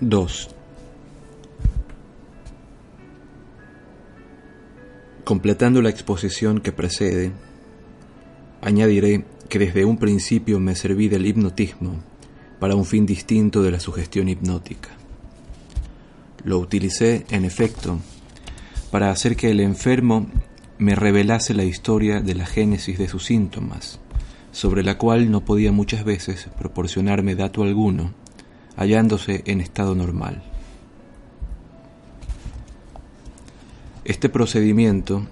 Dos. Completando la exposición que precede, añadiré que desde un principio me serví del hipnotismo para un fin distinto de la sugestión hipnótica. Lo utilicé, en efecto, para hacer que el enfermo me revelase la historia de la génesis de sus síntomas, sobre la cual no podía muchas veces proporcionarme dato alguno, hallándose en estado normal. Este procedimiento,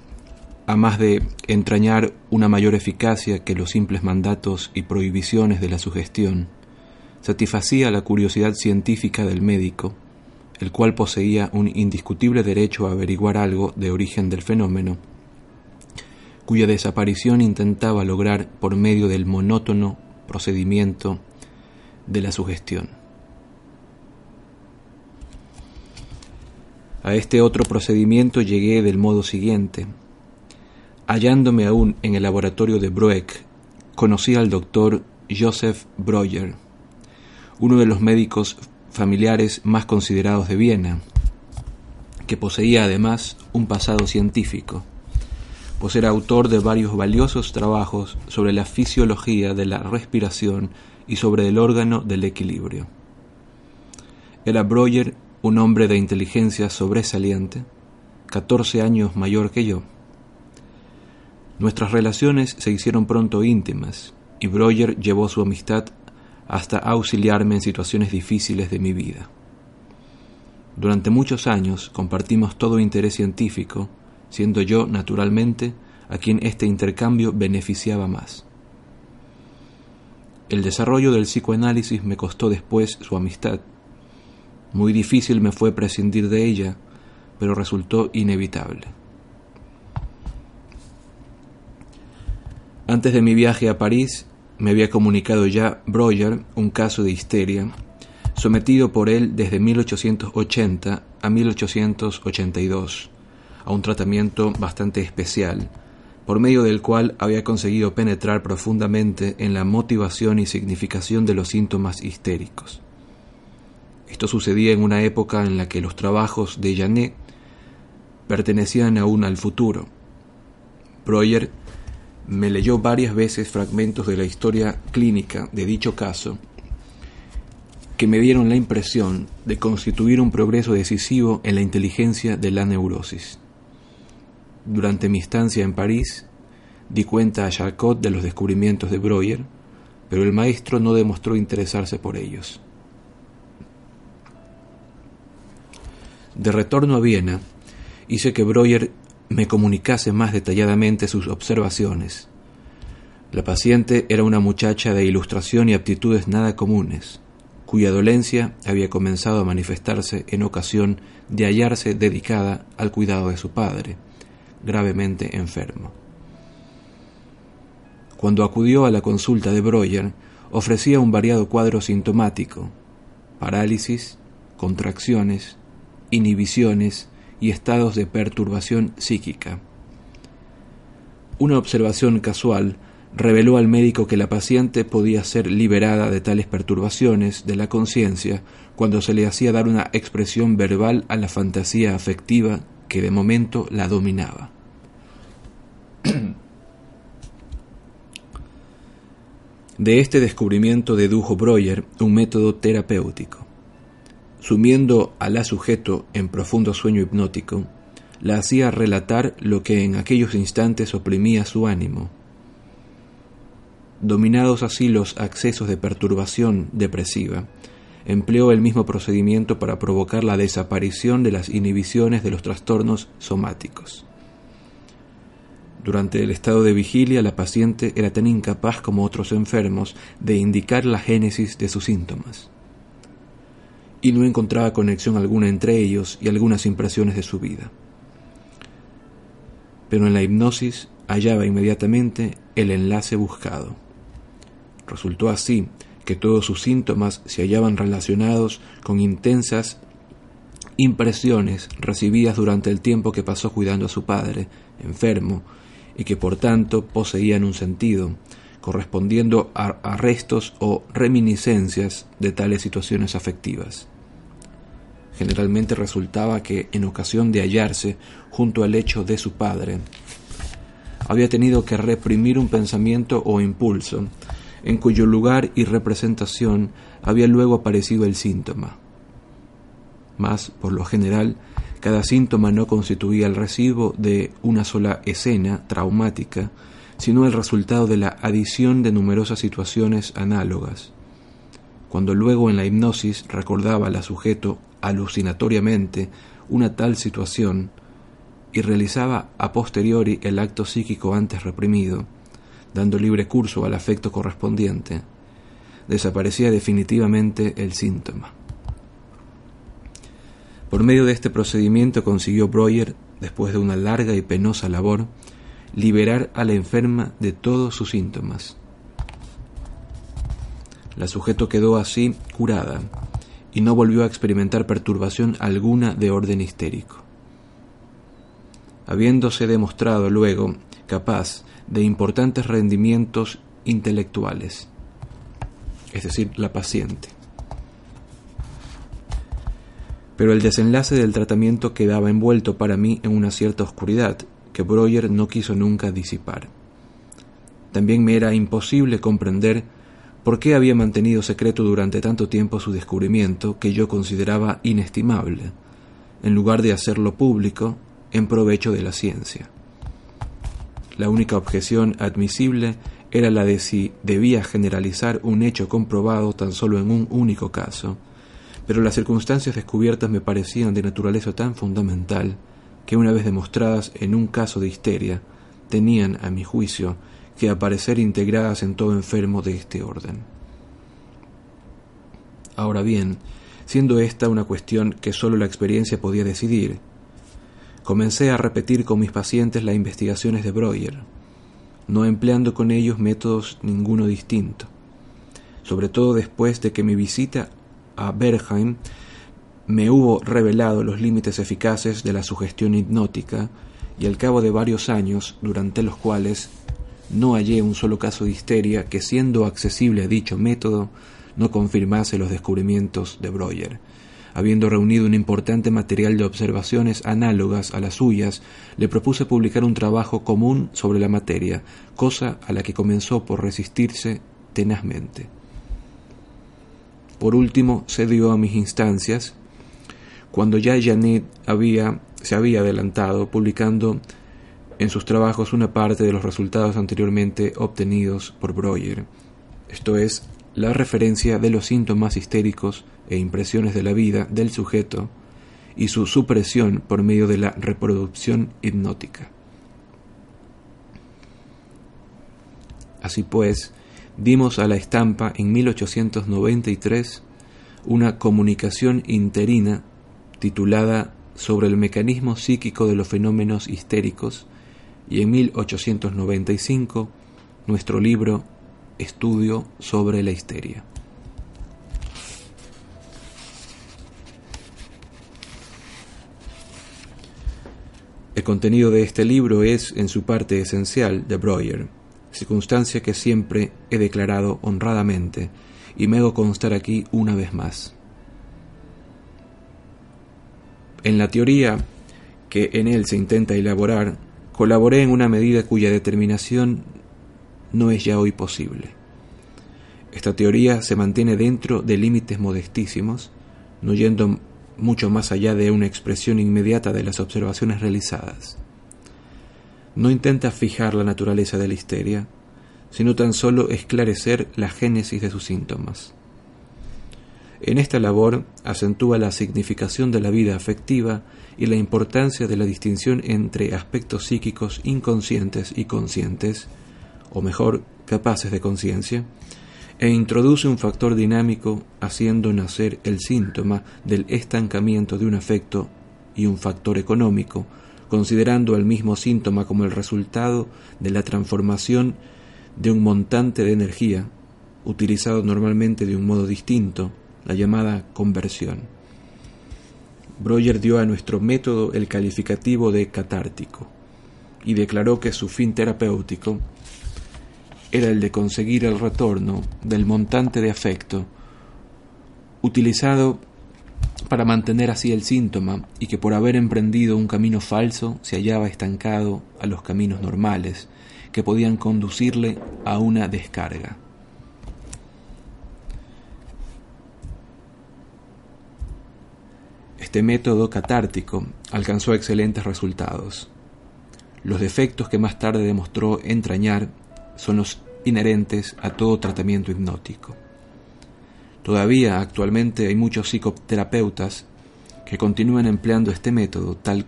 a más de entrañar una mayor eficacia que los simples mandatos y prohibiciones de la sugestión, satisfacía la curiosidad científica del médico, el cual poseía un indiscutible derecho a averiguar algo de origen del fenómeno, cuya desaparición intentaba lograr por medio del monótono procedimiento de la sugestión. A este otro procedimiento llegué del modo siguiente. Hallándome aún en el laboratorio de Broeck, conocí al doctor Joseph Breuer, uno de los médicos familiares más considerados de Viena, que poseía además un pasado científico, pues era autor de varios valiosos trabajos sobre la fisiología de la respiración y sobre el órgano del equilibrio. Era Breuer un hombre de inteligencia sobresaliente, catorce años mayor que yo. Nuestras relaciones se hicieron pronto íntimas y Breuer llevó su amistad hasta auxiliarme en situaciones difíciles de mi vida. Durante muchos años compartimos todo interés científico, siendo yo, naturalmente, a quien este intercambio beneficiaba más. El desarrollo del psicoanálisis me costó después su amistad, muy difícil me fue prescindir de ella, pero resultó inevitable. Antes de mi viaje a París, me había comunicado ya Breuer un caso de histeria, sometido por él desde 1880 a 1882, a un tratamiento bastante especial, por medio del cual había conseguido penetrar profundamente en la motivación y significación de los síntomas histéricos. Esto sucedía en una época en la que los trabajos de Janet pertenecían aún al futuro. Breuer me leyó varias veces fragmentos de la historia clínica de dicho caso que me dieron la impresión de constituir un progreso decisivo en la inteligencia de la neurosis. Durante mi estancia en París, di cuenta a Charcot de los descubrimientos de Breuer, pero el maestro no demostró interesarse por ellos. De retorno a Viena, hice que Breuer me comunicase más detalladamente sus observaciones. La paciente era una muchacha de ilustración y aptitudes nada comunes, cuya dolencia había comenzado a manifestarse en ocasión de hallarse dedicada al cuidado de su padre, gravemente enfermo. Cuando acudió a la consulta de Breuer, ofrecía un variado cuadro sintomático, parálisis, contracciones, inhibiciones y estados de perturbación psíquica. Una observación casual reveló al médico que la paciente podía ser liberada de tales perturbaciones de la conciencia cuando se le hacía dar una expresión verbal a la fantasía afectiva que de momento la dominaba. De este descubrimiento dedujo Breuer un método terapéutico. Sumiendo a la sujeto en profundo sueño hipnótico, la hacía relatar lo que en aquellos instantes oprimía su ánimo. Dominados así los accesos de perturbación depresiva, empleó el mismo procedimiento para provocar la desaparición de las inhibiciones de los trastornos somáticos. Durante el estado de vigilia, la paciente era tan incapaz como otros enfermos de indicar la génesis de sus síntomas. Y no encontraba conexión alguna entre ellos y algunas impresiones de su vida. Pero en la hipnosis hallaba inmediatamente el enlace buscado. Resultó así que todos sus síntomas se hallaban relacionados con intensas impresiones recibidas durante el tiempo que pasó cuidando a su padre, enfermo, y que por tanto poseían un sentido, correspondiendo a, restos o reminiscencias de tales situaciones afectivas. Generalmente resultaba que, en ocasión de hallarse junto al lecho de su padre, había tenido que reprimir un pensamiento o impulso, en cuyo lugar y representación había luego aparecido el síntoma. Mas, por lo general, cada síntoma no constituía el recibo de una sola escena traumática, sino el resultado de la adición de numerosas situaciones análogas. Cuando luego en la hipnosis recordaba al sujeto alucinatoriamente una tal situación y realizaba a posteriori el acto psíquico antes reprimido, dando libre curso al afecto correspondiente, desaparecía definitivamente el síntoma. Por medio de este procedimiento consiguió Breuer, después de una larga y penosa labor, liberar a la enferma de todos sus síntomas. La sujeto quedó así curada y no volvió a experimentar perturbación alguna de orden histérico. Habiéndose demostrado luego capaz de importantes rendimientos intelectuales, es decir, la paciente pero el desenlace del tratamiento quedaba envuelto para mí en una cierta oscuridad que Breuer no quiso nunca disipar. También me era imposible comprender por qué había mantenido secreto durante tanto tiempo su descubrimiento que yo consideraba inestimable, en lugar de hacerlo público en provecho de la ciencia. La única objeción admisible era la de si debía generalizar un hecho comprobado tan solo en un único caso, pero las circunstancias descubiertas me parecían de naturaleza tan fundamental que una vez demostradas en un caso de histeria, tenían, a mi juicio, que aparecer integradas en todo enfermo de este orden. Ahora bien, siendo esta una cuestión que sólo la experiencia podía decidir, comencé a repetir con mis pacientes las investigaciones de Breuer, no empleando con ellos métodos ninguno distinto, sobre todo después de que mi visita a Bergheim, me hubo revelado los límites eficaces de la sugestión hipnótica y al cabo de varios años, durante los cuales no hallé un solo caso de histeria que, siendo accesible a dicho método, no confirmase los descubrimientos de Breuer. Habiendo reunido un importante material de observaciones análogas a las suyas, le propuse publicar un trabajo común sobre la materia, cosa a la que comenzó por resistirse tenazmente. Por último, cedió a mis instancias, cuando ya Janet había, se había adelantado, publicando en sus trabajos una parte de los resultados anteriormente obtenidos por Breuer, esto es, la referencia de los síntomas histéricos e impresiones de la vida del sujeto y su supresión por medio de la reproducción hipnótica. Así pues, dimos a la estampa en 1893 una comunicación interina titulada Sobre el mecanismo psíquico de los fenómenos histéricos y en 1895 nuestro libro Estudio sobre la histeria. El contenido de este libro es, en su parte esencial, de Breuer, circunstancia que siempre he declarado honradamente y me hago constar aquí una vez más. En la teoría que en él se intenta elaborar, colaboré en una medida cuya determinación no es ya hoy posible. Esta teoría se mantiene dentro de límites modestísimos, no yendo mucho más allá de una expresión inmediata de las observaciones realizadas no intenta fijar la naturaleza de la histeria, sino tan solo esclarecer la génesis de sus síntomas. En esta labor acentúa la significación de la vida afectiva y la importancia de la distinción entre aspectos psíquicos inconscientes y conscientes, o mejor, capaces de conciencia, e introduce un factor dinámico haciendo nacer el síntoma del estancamiento de un afecto y un factor económico, considerando el mismo síntoma como el resultado de la transformación de un montante de energía, utilizado normalmente de un modo distinto, la llamada conversión. Breuer dio a nuestro método el calificativo de catártico y declaró que su fin terapéutico era el de conseguir el retorno del montante de afecto utilizado para mantener así el síntoma y que por haber emprendido un camino falso se hallaba estancado a los caminos normales que podían conducirle a una descarga. Este método catártico alcanzó excelentes resultados. Los defectos que más tarde demostró entrañar son los inherentes a todo tratamiento hipnótico. Todavía actualmente hay muchos psicoterapeutas que continúan empleando este método tal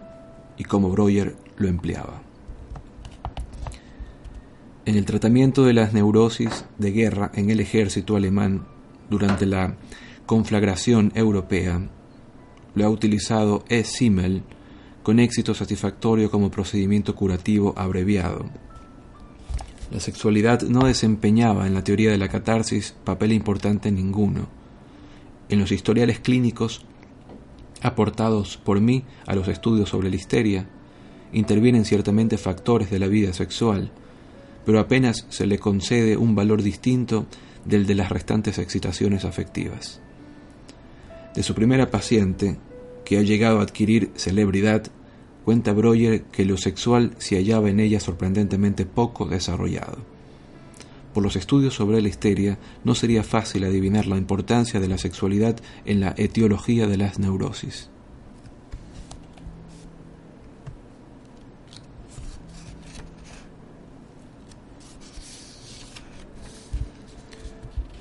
y como Breuer lo empleaba. En el tratamiento de las neurosis de guerra en el ejército alemán durante la conflagración europea, lo ha utilizado E. Simmel con éxito satisfactorio como procedimiento curativo abreviado. La sexualidad no desempeñaba en la teoría de la catarsis papel importante ninguno. En los historiales clínicos aportados por mí a los estudios sobre la histeria, intervienen ciertamente factores de la vida sexual, pero apenas se le concede un valor distinto del de las restantes excitaciones afectivas. De su primera paciente, que ha llegado a adquirir celebridad, cuenta Breuer que lo sexual se hallaba en ella sorprendentemente poco desarrollado. Por los estudios sobre la histeria no sería fácil adivinar la importancia de la sexualidad en la etiología de las neurosis.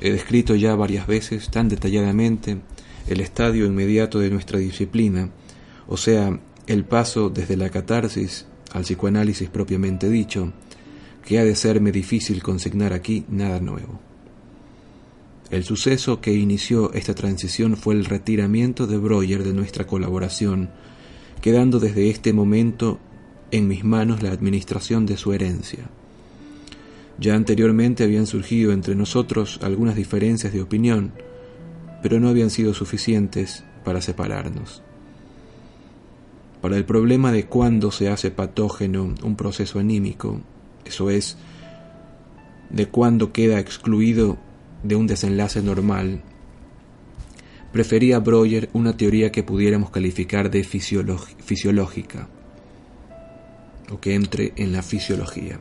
He descrito ya varias veces tan detalladamente el estadio inmediato de nuestra disciplina, o sea, el paso desde la catarsis al psicoanálisis propiamente dicho, que ha de serme difícil consignar aquí nada nuevo. El suceso que inició esta transición fue el retiramiento de Breuer de nuestra colaboración, quedando desde este momento en mis manos la administración de su herencia. Ya anteriormente habían surgido entre nosotros algunas diferencias de opinión, pero no habían sido suficientes para separarnos. Para el problema de cuándo se hace patógeno un proceso anímico, eso es, de cuándo queda excluido de un desenlace normal, prefería Breuer una teoría que pudiéramos calificar de fisiológica, o que entre en la fisiología.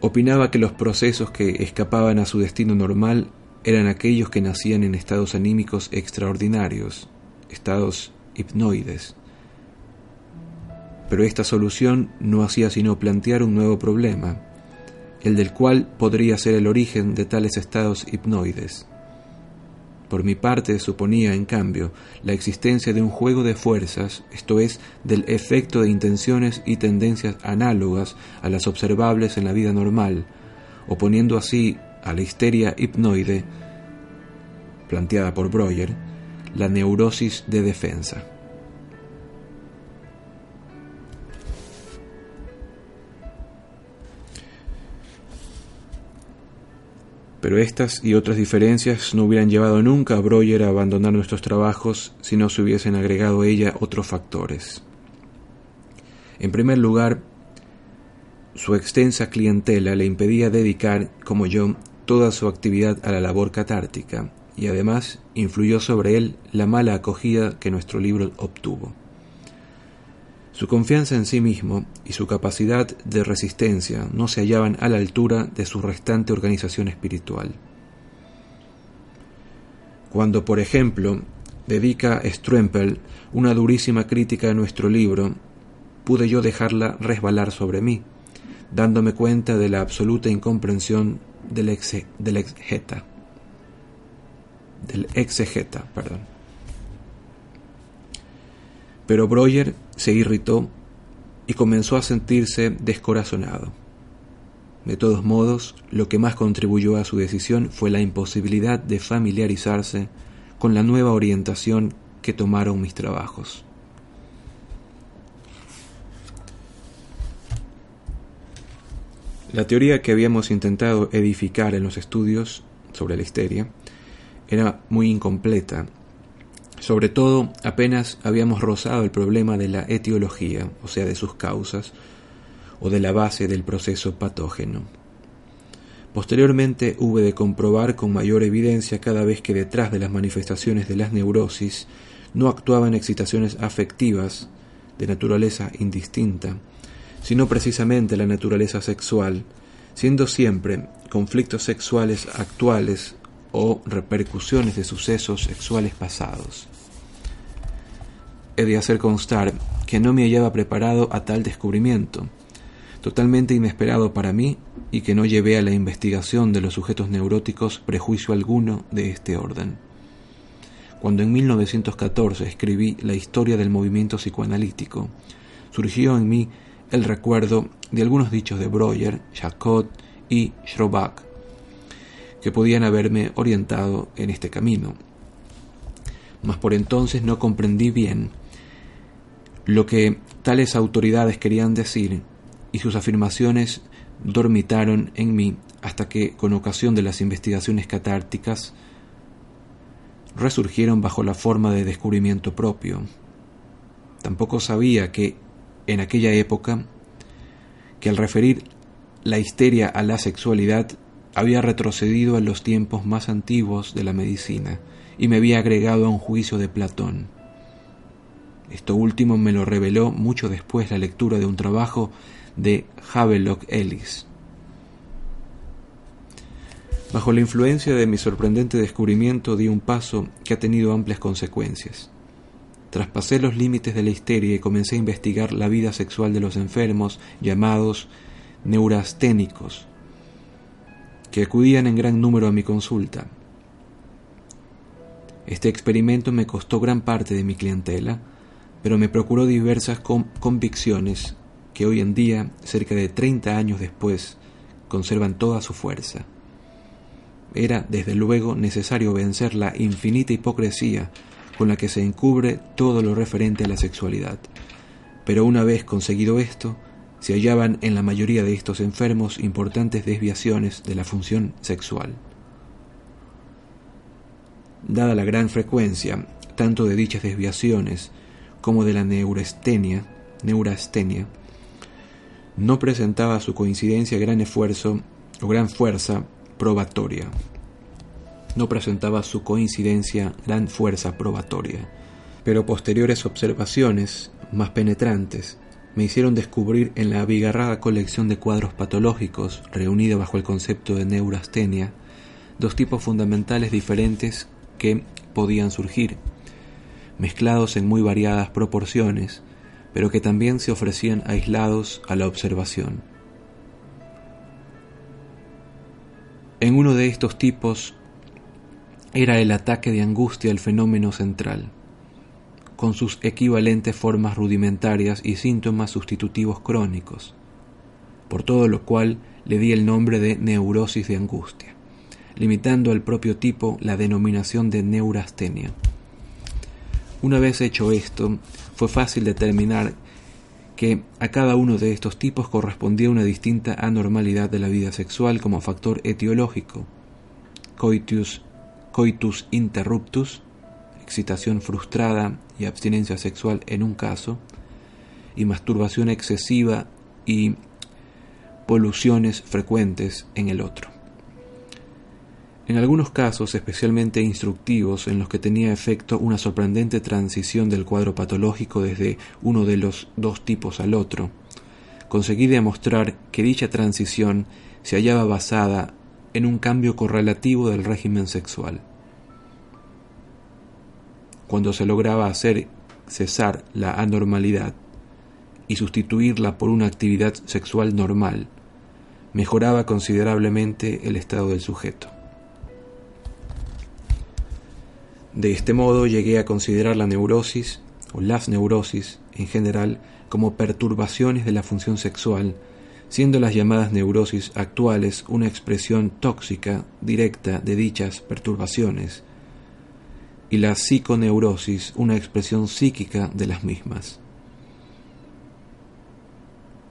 Opinaba que los procesos que escapaban a su destino normal eran aquellos que nacían en estados anímicos extraordinarios, estados hipnoides. Pero esta solución no hacía sino plantear un nuevo problema, el del cual podría ser el origen de tales estados hipnoides. Por mi parte suponía, en cambio, la existencia de un juego de fuerzas, esto es, del efecto de intenciones y tendencias análogas a las observables en la vida normal, oponiendo así a la histeria hipnoide, planteada por Breuer, la neurosis de defensa. Pero estas y otras diferencias no hubieran llevado nunca a Breuer a abandonar nuestros trabajos si no se hubiesen agregado a ella otros factores. En primer lugar, su extensa clientela le impedía dedicar, como yo, toda su actividad a la labor catártica, y además influyó sobre él la mala acogida que nuestro libro obtuvo. Su confianza en sí mismo y su capacidad de resistencia no se hallaban a la altura de su restante organización espiritual. Cuando, por ejemplo, dedica Struempel una durísima crítica a nuestro libro, pude yo dejarla resbalar sobre mí, dándome cuenta de la absoluta incomprensión del, ex, del exgeta. del exegeta, perdón. Pero Breuer se irritó y comenzó a sentirse descorazonado. De todos modos, lo que más contribuyó a su decisión fue la imposibilidad de familiarizarse con la nueva orientación que tomaron mis trabajos. La teoría que habíamos intentado edificar en los estudios sobre la histeria era muy incompleta. Sobre todo, apenas habíamos rozado el problema de la etiología, o sea, de sus causas, o de la base del proceso patógeno. Posteriormente hube de comprobar con mayor evidencia cada vez que detrás de las manifestaciones de las neurosis no actuaban excitaciones afectivas de naturaleza indistinta, sino precisamente la naturaleza sexual, siendo siempre conflictos sexuales actuales o repercusiones de sucesos sexuales pasados. He de hacer constar que no me hallaba preparado a tal descubrimiento, totalmente inesperado para mí y que no llevé a la investigación de los sujetos neuróticos prejuicio alguno de este orden. Cuando en 1914 escribí La historia del movimiento psicoanalítico, surgió en mí el recuerdo de algunos dichos de Breuer, Jacot y Schroback, que podían haberme orientado en este camino. Mas por entonces no comprendí bien lo que tales autoridades querían decir y sus afirmaciones dormitaron en mí hasta que, con ocasión de las investigaciones catárticas, resurgieron bajo la forma de descubrimiento propio. Tampoco sabía que en aquella época que al referir la histeria a la sexualidad había retrocedido a los tiempos más antiguos de la medicina y me había agregado a un juicio de Platón. Esto último me lo reveló mucho después la lectura de un trabajo de Havelock Ellis. Bajo la influencia de mi sorprendente descubrimiento di un paso que ha tenido amplias consecuencias. Traspasé los límites de la histeria y comencé a investigar la vida sexual de los enfermos llamados neurasténicos, que acudían en gran número a mi consulta. Este experimento me costó gran parte de mi clientela, pero me procuró diversas convicciones que hoy en día, cerca de 30 años después, conservan toda su fuerza. Era, desde luego, necesario vencer la infinita hipocresía con la que se encubre todo lo referente a la sexualidad. Pero una vez conseguido esto, se hallaban en la mayoría de estos enfermos importantes desviaciones de la función sexual. Dada la gran frecuencia tanto de dichas desviaciones como de la neurastenia, neurastenia, no presentaba su coincidencia gran esfuerzo o gran fuerza probatoria no presentaba su coincidencia gran fuerza probatoria, pero posteriores observaciones, más penetrantes, me hicieron descubrir en la abigarrada colección de cuadros patológicos reunida bajo el concepto de neurastenia dos tipos fundamentales diferentes que podían surgir, mezclados en muy variadas proporciones, pero que también se ofrecían aislados a la observación. En uno de estos tipos era el ataque de angustia el fenómeno central, con sus equivalentes formas rudimentarias y síntomas sustitutivos crónicos, por todo lo cual le di el nombre de neurosis de angustia, limitando al propio tipo la denominación de neurastenia. Una vez hecho esto, fue fácil determinar que a cada uno de estos tipos correspondía una distinta anormalidad de la vida sexual como factor etiológico, coitus coitus interruptus, excitación frustrada y abstinencia sexual en un caso, y masturbación excesiva y poluciones frecuentes en el otro. En algunos casos, especialmente instructivos, en los que tenía efecto una sorprendente transición del cuadro patológico desde uno de los dos tipos al otro, conseguí demostrar que dicha transición se hallaba basada en un cambio correlativo del régimen sexual. Cuando se lograba hacer cesar la anormalidad y sustituirla por una actividad sexual normal, mejoraba considerablemente el estado del sujeto. De este modo llegué a considerar la neurosis o las neurosis en general como perturbaciones de la función sexual, siendo las llamadas neurosis actuales una expresión tóxica directa de dichas perturbaciones, y la psiconeurosis una expresión psíquica de las mismas.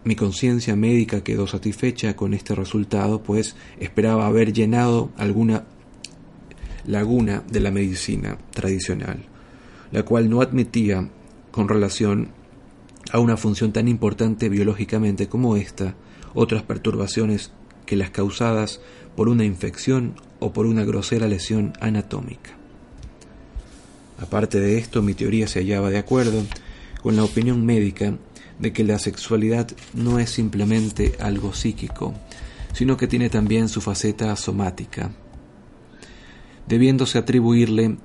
Mi conciencia médica quedó satisfecha con este resultado, pues esperaba haber llenado alguna laguna de la medicina tradicional, la cual no admitía con relación a una función tan importante biológicamente como esta, otras perturbaciones que las causadas por una infección o por una grosera lesión anatómica. Aparte de esto, mi teoría se hallaba de acuerdo con la opinión médica de que la sexualidad no es simplemente algo psíquico, sino que tiene también su faceta somática, debiéndose atribuirle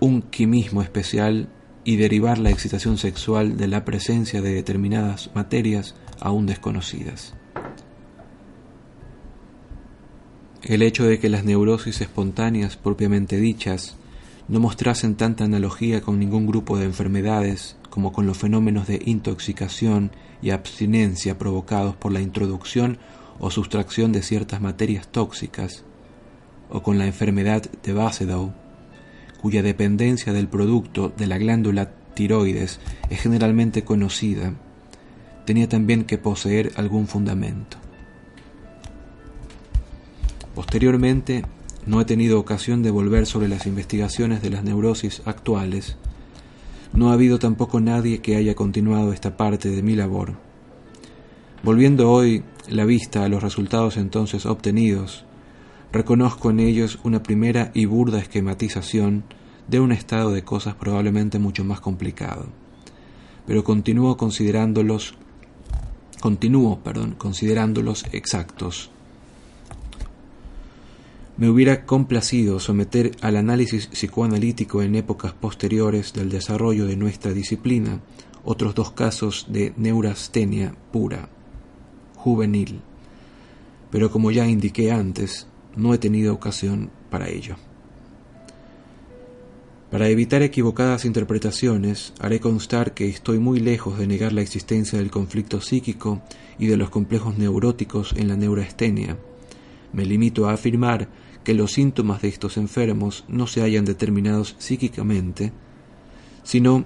un quimismo especial y derivar la excitación sexual de la presencia de determinadas materias aún desconocidas. El hecho de que las neurosis espontáneas propiamente dichas no mostrasen tanta analogía con ningún grupo de enfermedades como con los fenómenos de intoxicación y abstinencia provocados por la introducción o sustracción de ciertas materias tóxicas, o con la enfermedad de Basedow, cuya dependencia del producto de la glándula tiroides es generalmente conocida, tenía también que poseer algún fundamento. Posteriormente, no he tenido ocasión de volver sobre las investigaciones de las neurosis actuales. No ha habido tampoco nadie que haya continuado esta parte de mi labor. Volviendo hoy la vista a los resultados entonces obtenidos, reconozco en ellos una primera y burda esquematización de un estado de cosas probablemente mucho más complicado. Pero continúo considerándolos continúo, perdón, considerándolos exactos. Me hubiera complacido someter al análisis psicoanalítico en épocas posteriores del desarrollo de nuestra disciplina otros dos casos de neurastenia pura, juvenil, pero como ya indiqué antes, no he tenido ocasión para ello. Para evitar equivocadas interpretaciones, haré constar que estoy muy lejos de negar la existencia del conflicto psíquico y de los complejos neuróticos en la neurastenia. Me limito a afirmar que los síntomas de estos enfermos no se hayan determinados psíquicamente, sino,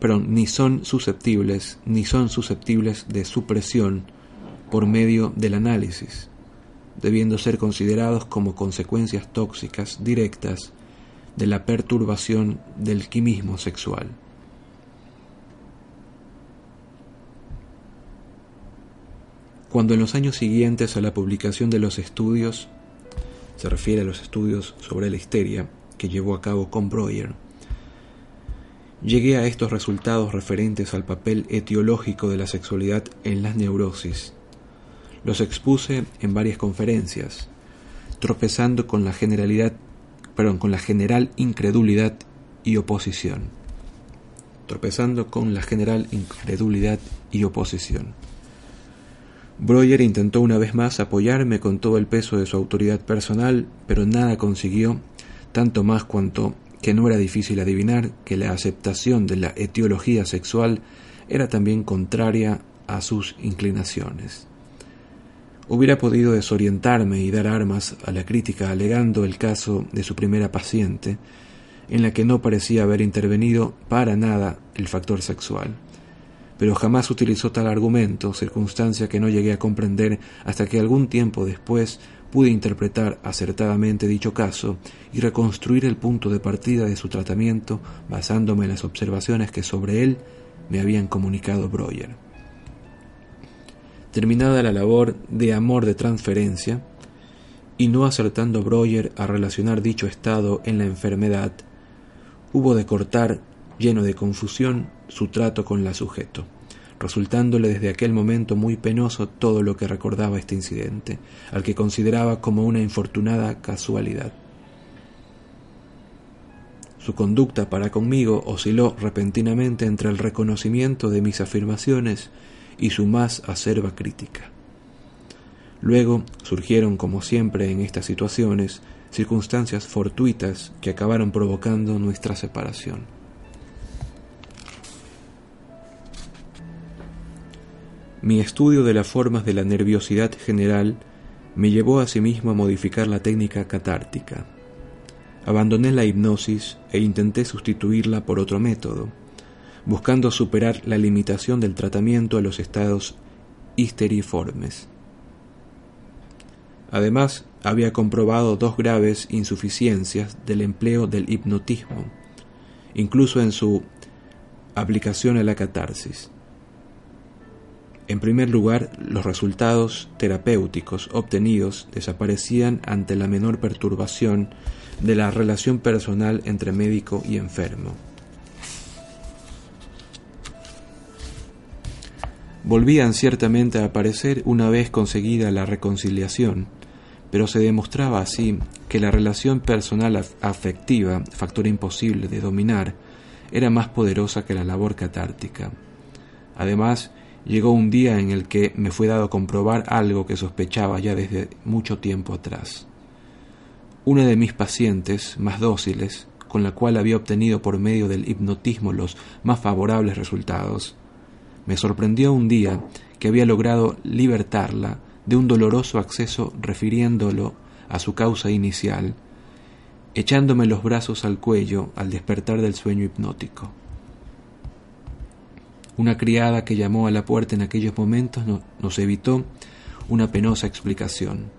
perdón, ni son susceptibles, ni son susceptibles de supresión por medio del análisis, debiendo ser considerados como consecuencias tóxicas directas de la perturbación del quimismo sexual. Cuando en los años siguientes a la publicación de los estudios se refiere a los estudios sobre la histeria que llevó a cabo con Breuer. Llegué a estos resultados referentes al papel etiológico de la sexualidad en las neurosis. Los expuse en varias conferencias, tropezando con la generalidad, perdón, con la general incredulidad y oposición. Tropezando con la general incredulidad y oposición. Breuer intentó una vez más apoyarme con todo el peso de su autoridad personal, pero nada consiguió, tanto más cuanto que no era difícil adivinar que la aceptación de la etiología sexual era también contraria a sus inclinaciones. Hubiera podido desorientarme y dar armas a la crítica alegando el caso de su primera paciente, en la que no parecía haber intervenido para nada el factor sexual pero jamás utilizó tal argumento, circunstancia que no llegué a comprender hasta que algún tiempo después pude interpretar acertadamente dicho caso y reconstruir el punto de partida de su tratamiento basándome en las observaciones que sobre él me habían comunicado Breuer. Terminada la labor de amor de transferencia, y no acertando Breuer a relacionar dicho estado en la enfermedad, hubo de cortar, lleno de confusión, su trato con la sujeto, resultándole desde aquel momento muy penoso todo lo que recordaba este incidente, al que consideraba como una infortunada casualidad. Su conducta para conmigo osciló repentinamente entre el reconocimiento de mis afirmaciones y su más acerba crítica. Luego surgieron, como siempre en estas situaciones, circunstancias fortuitas que acabaron provocando nuestra separación. Mi estudio de las formas de la nerviosidad general me llevó asimismo a modificar la técnica catártica. Abandoné la hipnosis e intenté sustituirla por otro método, buscando superar la limitación del tratamiento a los estados histeriformes. Además, había comprobado dos graves insuficiencias del empleo del hipnotismo, incluso en su aplicación a la catarsis. En primer lugar, los resultados terapéuticos obtenidos desaparecían ante la menor perturbación de la relación personal entre médico y enfermo. Volvían ciertamente a aparecer una vez conseguida la reconciliación, pero se demostraba así que la relación personal afectiva, factor imposible de dominar, era más poderosa que la labor catártica. Además, llegó un día en el que me fue dado comprobar algo que sospechaba ya desde mucho tiempo atrás. Una de mis pacientes más dóciles, con la cual había obtenido por medio del hipnotismo los más favorables resultados, me sorprendió un día que había logrado libertarla de un doloroso acceso refiriéndolo a su causa inicial, echándome los brazos al cuello al despertar del sueño hipnótico. Una criada que llamó a la puerta en aquellos momentos nos evitó una penosa explicación.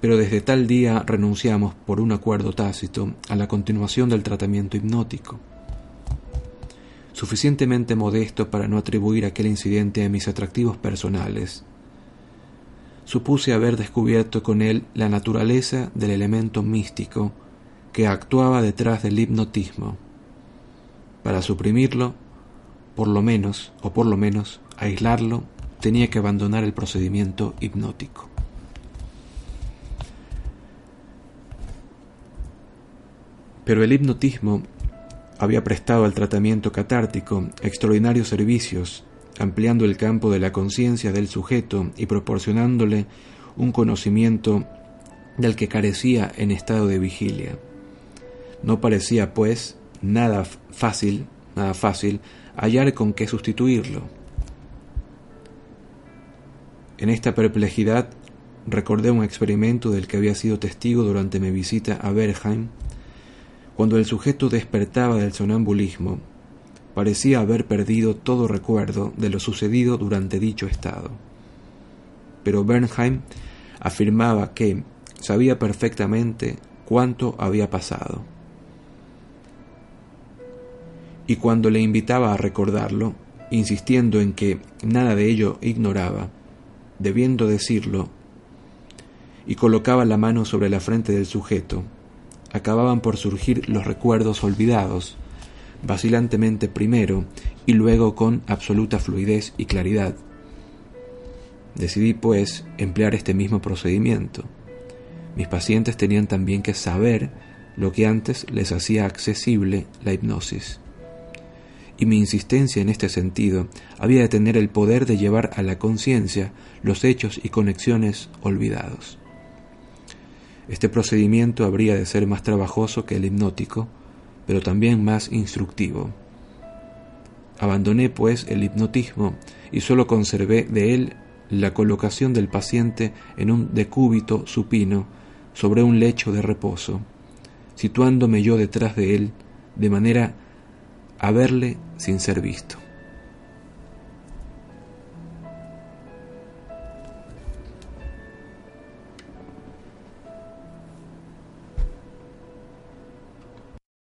Pero desde tal día renunciamos por un acuerdo tácito a la continuación del tratamiento hipnótico suficientemente modesto para no atribuir aquel incidente a mis atractivos personales. Supuse haber descubierto con él la naturaleza del elemento místico que actuaba detrás del hipnotismo. Para suprimirlo, por lo menos, o por lo menos aislarlo, tenía que abandonar el procedimiento hipnótico. Pero el hipnotismo había prestado al tratamiento catártico extraordinarios servicios, ampliando el campo de la conciencia del sujeto y proporcionándole un conocimiento del que carecía en estado de vigilia. No parecía, pues, nada fácil, nada fácil hallar con qué sustituirlo. En esta perplejidad recordé un experimento del que había sido testigo durante mi visita a Berheim cuando el sujeto despertaba del sonambulismo, parecía haber perdido todo recuerdo de lo sucedido durante dicho estado. Pero Bernheim afirmaba que sabía perfectamente cuánto había pasado. Y cuando le invitaba a recordarlo, insistiendo en que nada de ello ignoraba, debiendo decirlo, y colocaba la mano sobre la frente del sujeto, acababan por surgir los recuerdos olvidados, vacilantemente primero y luego con absoluta fluidez y claridad. Decidí, pues, emplear este mismo procedimiento. Mis pacientes tenían también que saber lo que antes les hacía accesible la hipnosis. Y mi insistencia en este sentido había de tener el poder de llevar a la conciencia los hechos y conexiones olvidados. Este procedimiento habría de ser más trabajoso que el hipnótico, pero también más instructivo. Abandoné, pues, el hipnotismo y sólo conservé de él la colocación del paciente en un decúbito supino sobre un lecho de reposo, situándome yo detrás de él de manera a verle sin ser visto.